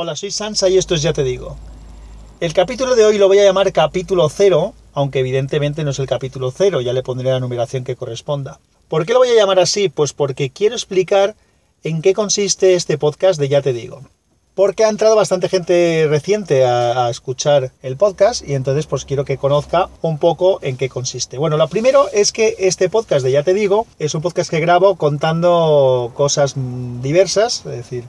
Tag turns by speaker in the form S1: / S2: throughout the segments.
S1: Hola, soy Sansa y esto es Ya Te Digo. El capítulo de hoy lo voy a llamar capítulo 0, aunque evidentemente no es el capítulo 0, ya le pondré la numeración que corresponda. ¿Por qué lo voy a llamar así? Pues porque quiero explicar en qué consiste este podcast de Ya Te Digo. Porque ha entrado bastante gente reciente a, a, escuchar el podcast y entonces pues quiero que conozca un poco en qué consiste. Bueno, lo primero es que este podcast de Ya Te Digo es un podcast que grabo contando cosas diversas, es decir,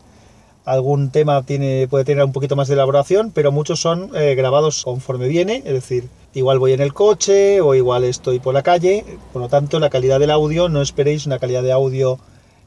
S1: algún tema tiene, puede tener un poquito más de elaboración, pero muchos son eh, grabados conforme viene, es decir, igual voy en el coche o igual estoy por la calle, por lo tanto la calidad del audio no esperéis una calidad de audio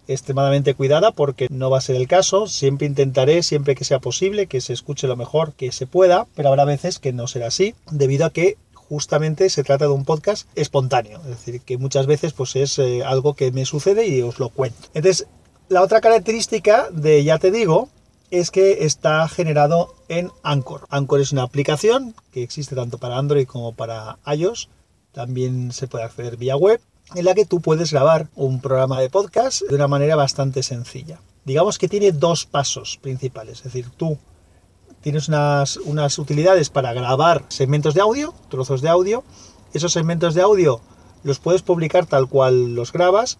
S1: extremadamente cuidada porque no va a ser el caso, siempre intentaré, siempre que sea posible, que se escuche lo mejor que se pueda, pero habrá veces que no será así, debido a que justamente se trata de un podcast espontáneo, es decir, que muchas veces pues es eh, algo que me sucede y os lo cuento. Entonces, la otra característica de Ya Te Digo es que está generado en Anchor. Anchor es una aplicación que existe tanto para Android como para iOS. También se puede acceder vía web en la que tú puedes grabar un programa de podcast de una manera bastante sencilla. Digamos que tiene dos pasos principales. Es decir, tú tienes unas, unas utilidades para grabar segmentos de audio, trozos de audio. Esos segmentos de audio los puedes publicar tal cual los grabas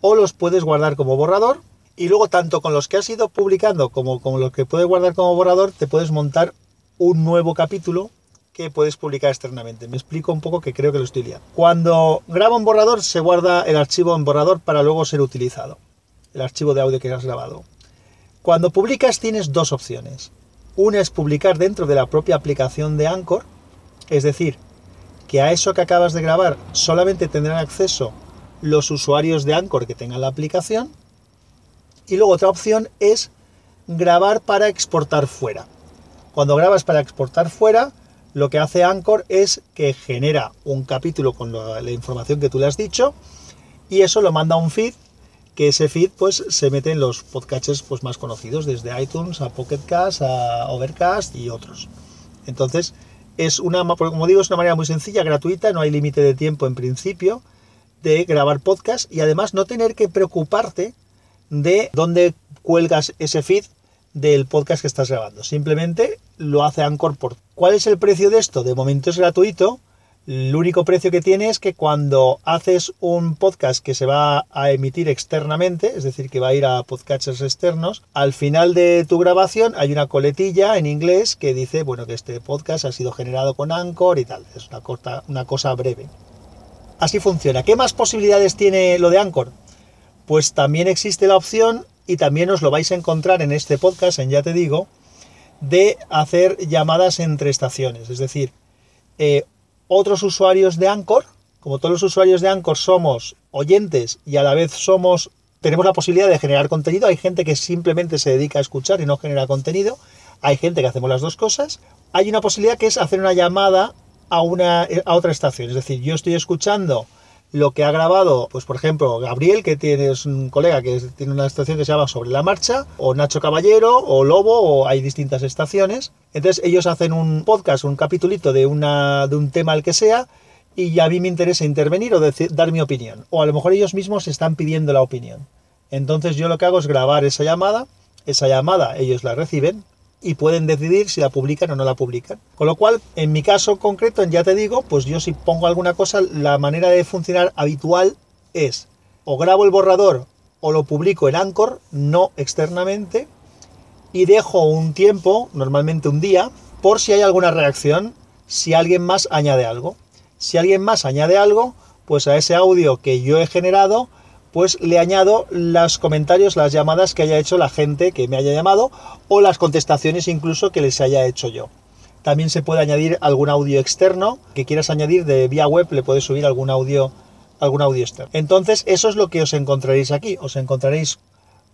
S1: o los puedes guardar como borrador y luego tanto con los que has ido publicando como con los que puedes guardar como borrador te puedes montar un nuevo capítulo que puedes publicar externamente. Me explico un poco que creo que lo estoy liando. Cuando grabo un borrador se guarda el archivo en borrador para luego ser utilizado. El archivo de audio que has grabado. Cuando publicas tienes dos opciones. Una es publicar dentro de la propia aplicación de Anchor, es decir, que a eso que acabas de grabar solamente tendrán acceso los usuarios de Anchor que tengan la aplicación. Y luego otra opción es grabar para exportar fuera. Cuando grabas para exportar fuera, lo que hace Anchor es que genera un capítulo con la, información que tú le has dicho y eso lo manda a un feed que ese feed pues se mete en los podcasts pues más conocidos desde iTunes a Pocket Cast a Overcast y otros. Entonces, es una como digo, es una manera muy sencilla, gratuita, no hay límite de tiempo en principio de grabar podcast y además no tener que preocuparte de dónde cuelgas ese feed del podcast que estás grabando. Simplemente lo hace Anchor por. ¿Cuál es el precio de esto? De momento es gratuito. El único precio que tiene es que cuando haces un podcast que se va a emitir externamente, es decir, que va a ir a podcasters externos, al final de tu grabación hay una coletilla en inglés que dice, bueno, que este podcast ha sido generado con Anchor y tal. Es una, corta, una cosa breve. Así funciona. ¿Qué más posibilidades tiene lo de Anchor? Pues también existe la opción, y también os lo vais a encontrar en este podcast, en Ya Te Digo, de hacer llamadas entre estaciones. Es decir, eh, otros usuarios de Anchor, como todos los usuarios de Anchor somos oyentes y a la vez somos tenemos la posibilidad de generar contenido. Hay gente que simplemente se dedica a escuchar y no genera contenido. Hay gente que hacemos las dos cosas. Hay una posibilidad que es hacer una llamada a, una, a otra estación. Es decir, yo estoy escuchando lo que ha grabado, pues por ejemplo, Gabriel, que tiene, es un colega que tiene una estación que se llama Sobre la Marcha, o Nacho Caballero, o Lobo, o hay distintas estaciones. Entonces ellos hacen un podcast, un capitulito de, una, de un tema al que sea, y a mí me interesa intervenir o decir, dar mi opinión. O a lo mejor ellos mismos están pidiendo la opinión. Entonces yo lo que hago es grabar esa llamada, esa llamada ellos la reciben, y pueden decidir si la publican o no la publican. Con lo cual, en mi caso concreto, ya te digo, pues yo si pongo alguna cosa, la manera de funcionar habitual es o grabo el borrador o lo publico en Anchor, no externamente, y dejo un tiempo, normalmente un día, por si hay alguna reacción, si alguien más añade algo. Si alguien más añade algo, pues a ese audio que yo he generado, pues le añado los comentarios, las llamadas que haya hecho la gente que me haya llamado o las contestaciones incluso que les haya hecho yo. También se puede añadir algún audio externo que quieras añadir de vía web, le puedes subir algún audio, algún audio externo. Entonces, eso es lo que os encontraréis aquí. Os encontraréis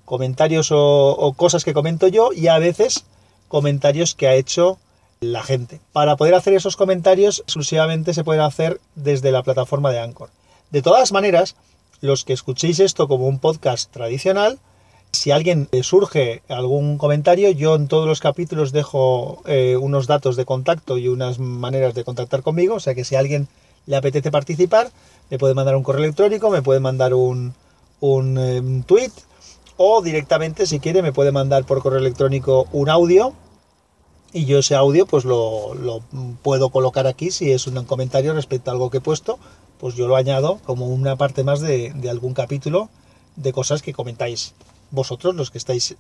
S1: comentarios o, cosas que comento yo y a veces comentarios que ha hecho la gente. Para poder hacer esos comentarios exclusivamente se pueden hacer desde la plataforma de Anchor. De todas maneras, los que escuchéis esto como un podcast tradicional, si alguien le surge algún comentario, yo en todos los capítulos dejo eh, unos datos de contacto y unas maneras de contactar conmigo, o sea que si a alguien le apetece participar, me puede mandar un correo electrónico, me puede mandar un, un, em, tweet o directamente si quiere me puede mandar por correo electrónico un audio y yo ese audio pues lo, lo, puedo colocar aquí si es un comentario respecto a algo que he puesto, pues yo lo añado como una parte más de, algún capítulo de cosas que comentáis vosotros los que estáis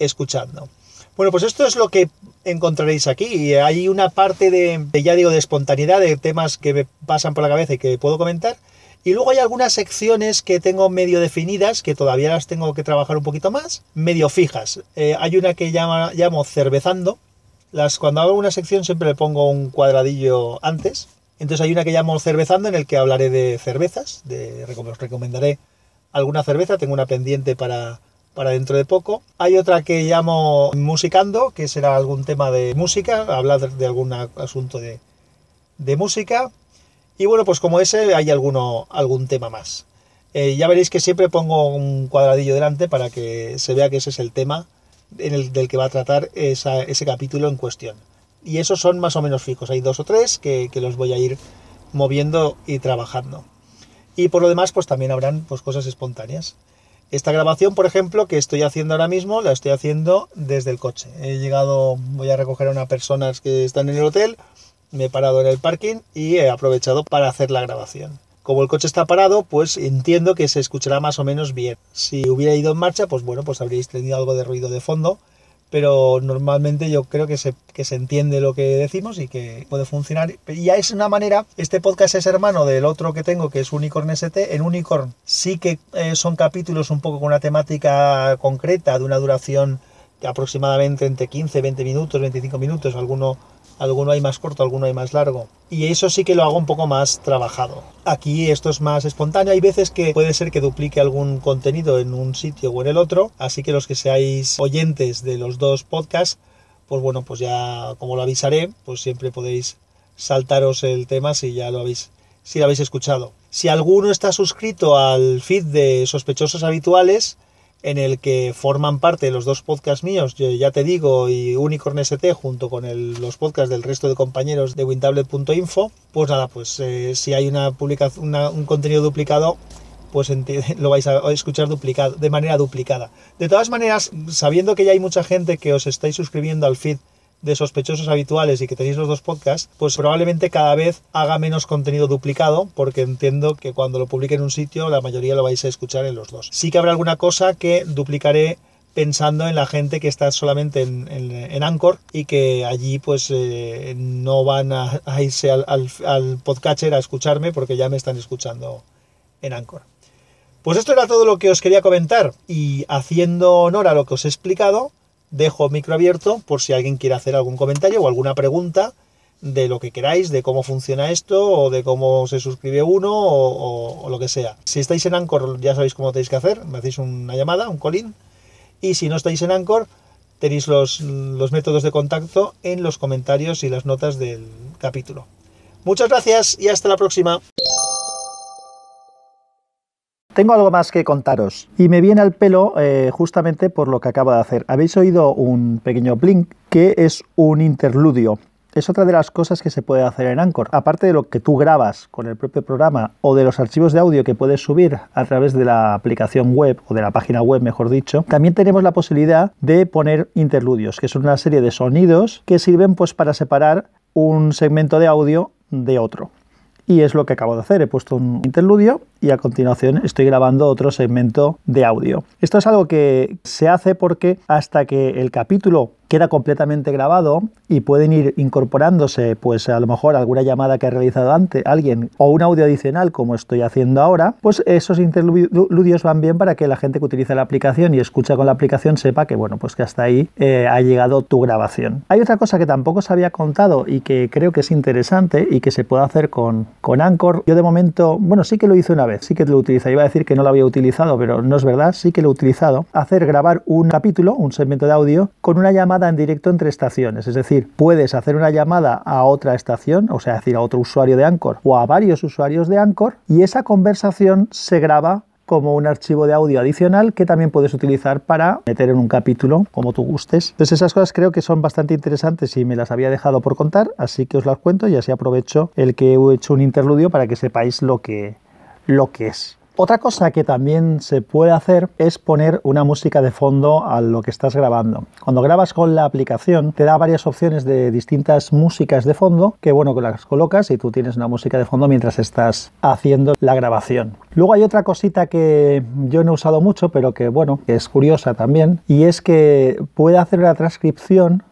S1: escuchando. Bueno, pues esto es lo que encontraréis aquí. Hay una parte de, ya digo, de espontaneidad, de temas que me pasan por la cabeza y que puedo comentar. Y luego hay algunas secciones que tengo medio definidas, que todavía las tengo que trabajar un poquito más, medio fijas. Eh, hay una que llamo cervezando. Las, cuando hago una sección siempre le pongo un cuadradillo antes. Entonces hay una que llamo cervezando en el que hablaré de cervezas. De, os recomendaré alguna cerveza. Tengo una pendiente para, para dentro de poco. Hay otra que llamo Musicando, que será algún tema de música, hablar de algún asunto de, de música. Y bueno, pues como ese hay alguno, algún tema más. Eh, ya veréis que siempre pongo un cuadradillo delante para que se vea que ese es el tema del que va a tratar ese capítulo en cuestión. Y esos son más o menos fijos. Hay dos o tres que, que, los voy a ir moviendo y trabajando. Y por lo demás, pues también habrán pues, cosas espontáneas. Esta grabación, por ejemplo, que estoy haciendo ahora mismo, la estoy haciendo desde el coche. He llegado, voy a recoger a unas personas que están en el hotel, me he parado en el parking y he aprovechado para hacer la grabación. Como el coche está parado, pues entiendo que se escuchará más o menos bien. Si hubiera ido en marcha, pues bueno, pues habríais tenido algo de ruido de fondo, pero normalmente yo creo que se, que se entiende lo que decimos y que puede funcionar. Y ya es una manera, este podcast es hermano del otro que tengo, que es Unicorn ST. En Unicorn sí que eh, son capítulos un poco con una temática concreta, de una duración aproximadamente entre 15, 20 minutos, 25 minutos, alguno alguno hay más corto, alguno hay más largo. Y eso sí que lo hago un poco más trabajado. Aquí esto es más espontáneo. Hay veces que puede ser que duplique algún contenido en un sitio o en el otro. Así que los que seáis oyentes de los dos podcasts, pues bueno, pues ya como lo avisaré, pues siempre podéis saltaros el tema si ya lo habéis, si lo habéis escuchado. Si alguno está suscrito al feed de sospechosos habituales, en el que forman parte los dos podcasts míos, ya te digo, y Unicorn ST, junto con los podcasts del resto de compañeros de wintablet.info, pues nada, pues eh, si hay una publicación, un contenido duplicado, pues lo vais a escuchar duplicado, de manera duplicada. De todas maneras, sabiendo que ya hay mucha gente que os estáis suscribiendo al feed de sospechosos habituales y que tenéis los dos podcasts, pues probablemente cada vez haga menos contenido duplicado, porque entiendo que cuando lo publique en un sitio, la mayoría lo vais a escuchar en los dos. Sí que habrá alguna cosa que duplicaré pensando en la gente que está solamente en, en, Anchor y que allí pues eh, no van a, irse al, al, al, podcatcher a escucharme porque ya me están escuchando en Anchor. Pues esto era todo lo que os quería comentar y haciendo honor a lo que os he explicado, dejo micro abierto por si alguien quiere hacer algún comentario o alguna pregunta de lo que queráis, de cómo funciona esto o de cómo se suscribe uno o, lo que sea. Si estáis en Anchor ya sabéis cómo tenéis que hacer, me hacéis una llamada, un colín y si no estáis en Anchor tenéis los, los métodos de contacto en los comentarios y las notas del capítulo. Muchas gracias y hasta la próxima. Tengo algo más que contaros y me viene al pelo eh, justamente por lo que acabo de hacer. Habéis oído un pequeño blink que es un interludio. Es otra de las cosas que se puede hacer en Anchor. Aparte de lo que tú grabas con el propio programa o de los archivos de audio que puedes subir a través de la aplicación web o de la página web, mejor dicho, también tenemos la posibilidad de poner interludios, que son una serie de sonidos que sirven pues para separar un segmento de audio de otro. Y es lo que acabo de hacer. He puesto un interludio y a continuación estoy grabando otro segmento de audio. Esto es algo que se hace porque hasta que el capítulo queda completamente grabado y pueden ir incorporándose pues a lo mejor alguna llamada que ha realizado antes alguien o un audio adicional como estoy haciendo ahora, pues esos interludios van bien para que la gente que utiliza la aplicación y escucha con la aplicación sepa que bueno, pues que hasta ahí eh, ha llegado tu grabación. Hay otra cosa que tampoco se había contado y que creo que es interesante y que se puede hacer con, con Anchor. Yo de momento, bueno, sí que lo hice una vez, sí que lo utilizo. Iba a decir que no lo había utilizado, pero no es verdad, sí que lo he utilizado. Hacer grabar un capítulo, un segmento de audio, con una llamada en directo entre estaciones. Es decir, puedes hacer una llamada a otra estación, o sea, decir, a otro usuario de Anchor o a varios usuarios de Anchor, y esa conversación se graba como un archivo de audio adicional que también puedes utilizar para meter en un capítulo como tú gustes. Entonces esas cosas creo que son bastante interesantes y me las había dejado por contar, así que os las cuento y así aprovecho el que he hecho un interludio para que sepáis lo que, lo que es. Otra cosa que también se puede hacer es poner una música de fondo a lo que estás grabando. Cuando grabas con la aplicación te da varias opciones de distintas músicas de fondo que bueno que las colocas y tú tienes una música de fondo mientras estás haciendo la grabación. Luego hay otra cosita que yo no he usado mucho pero que bueno es curiosa también y es que puede hacer la transcripción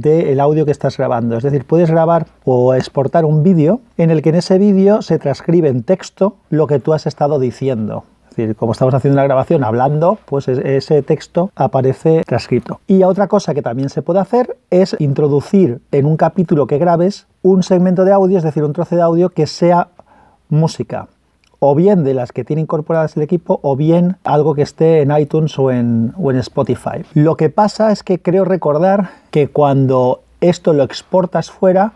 S1: del audio que estás grabando. Es decir, puedes grabar o exportar un vídeo en el que en ese vídeo se transcribe en texto lo que tú has estado diciendo. Es decir, como estamos haciendo la grabación hablando, pues ese texto aparece transcrito. Y otra cosa que también se puede hacer es introducir en un capítulo que grabes un segmento de audio, es decir, un trozo de audio que sea música o bien de las que tiene incorporadas el equipo o bien algo que esté en iTunes o en, Spotify. Lo que pasa es que creo recordar que cuando esto lo exportas fuera,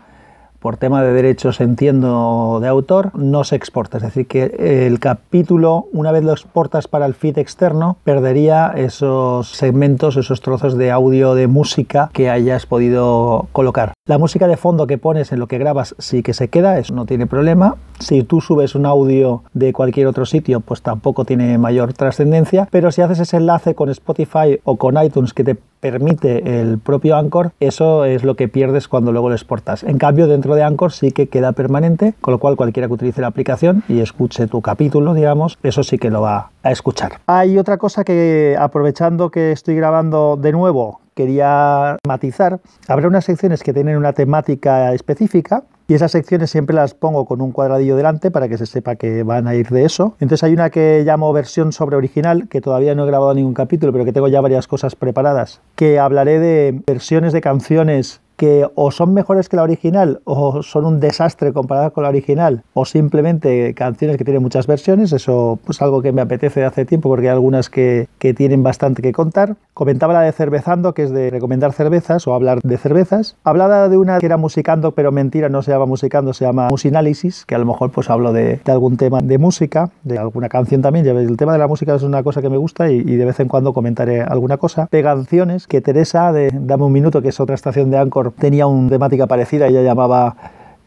S1: por tema de derechos, entiendo, de autor, no se exporta. Es decir, que el capítulo, una vez lo exportas para el feed externo, perdería esos segmentos, esos trozos de audio, de música que hayas podido colocar. La música de fondo que pones en lo que grabas sí que se queda, eso no tiene problema. Si tú subes un audio de cualquier otro sitio, pues tampoco tiene mayor trascendencia. Pero si haces ese enlace con Spotify o con iTunes que te permite el propio Anchor, eso es lo que pierdes cuando luego lo exportas. En cambio, dentro de Anchor sí que queda permanente, con lo cual cualquiera que utilice la aplicación y escuche tu capítulo, digamos, eso sí que lo va a escuchar. Hay otra cosa que, aprovechando que estoy grabando de nuevo, quería matizar. Habrá unas secciones que tienen una temática específica y esas secciones siempre las pongo con un cuadradillo delante para que se sepa que van a ir de eso. Entonces hay una que llamo versión sobre original, que todavía no he grabado ningún capítulo, pero que tengo ya varias cosas preparadas, que hablaré de versiones de canciones que o son mejores que la original o son un desastre comparado con la original o simplemente canciones que tienen muchas versiones, eso pues algo que me apetece de hace tiempo porque hay algunas que, que tienen bastante que contar. Comentaba la de Cervezando, que es de recomendar cervezas o hablar de cervezas. Hablaba de una que era musicando, pero mentira, no se llama musicando, se llama musinálisis, que a lo mejor pues hablo de, de algún tema de música, de alguna canción también. Ya el tema de la música es una cosa que me gusta y, y de vez en cuando comentaré alguna cosa. De canciones, que Teresa de Dame un Minuto, que es otra estación de Anchor tenía una temática parecida, ella llamaba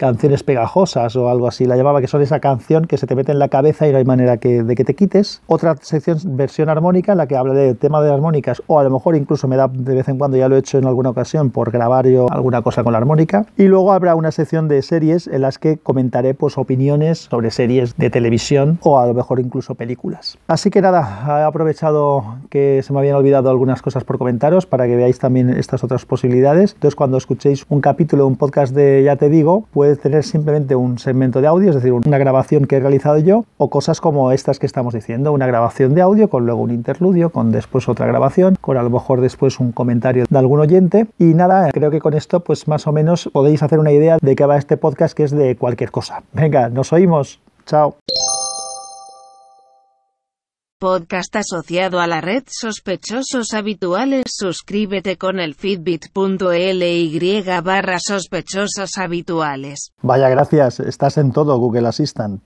S1: canciones pegajosas o algo así, la llamaba que son esa canción que se te mete en la cabeza y no hay manera que, de que te quites. Otra sección, versión armónica, en la que habla del tema de armónicas o a lo mejor incluso me da de vez en cuando, ya lo he hecho en alguna ocasión por grabar yo alguna cosa con la armónica. Y luego habrá una sección de series en las que comentaré pues opiniones sobre series de televisión o a lo mejor incluso películas. Así que nada, he aprovechado que se me habían olvidado algunas cosas por comentaros para que veáis también estas otras posibilidades. Entonces cuando escuchéis un capítulo, un podcast de Ya te digo, pues tener simplemente un segmento de audio, es decir, una grabación que he realizado yo, o cosas como estas que estamos diciendo, una grabación de audio con luego un interludio, con después otra grabación, con a lo mejor después un comentario de algún oyente. Y nada, creo que con esto pues más o menos podéis hacer una idea de qué va este podcast que es de cualquier cosa. Venga, nos oímos. Chao
S2: podcast asociado a la red Sospechosos Habituales. Suscríbete con el fitbit.ly barra sospechosos habituales.
S1: Vaya, gracias. Estás en todo, Google Assistant.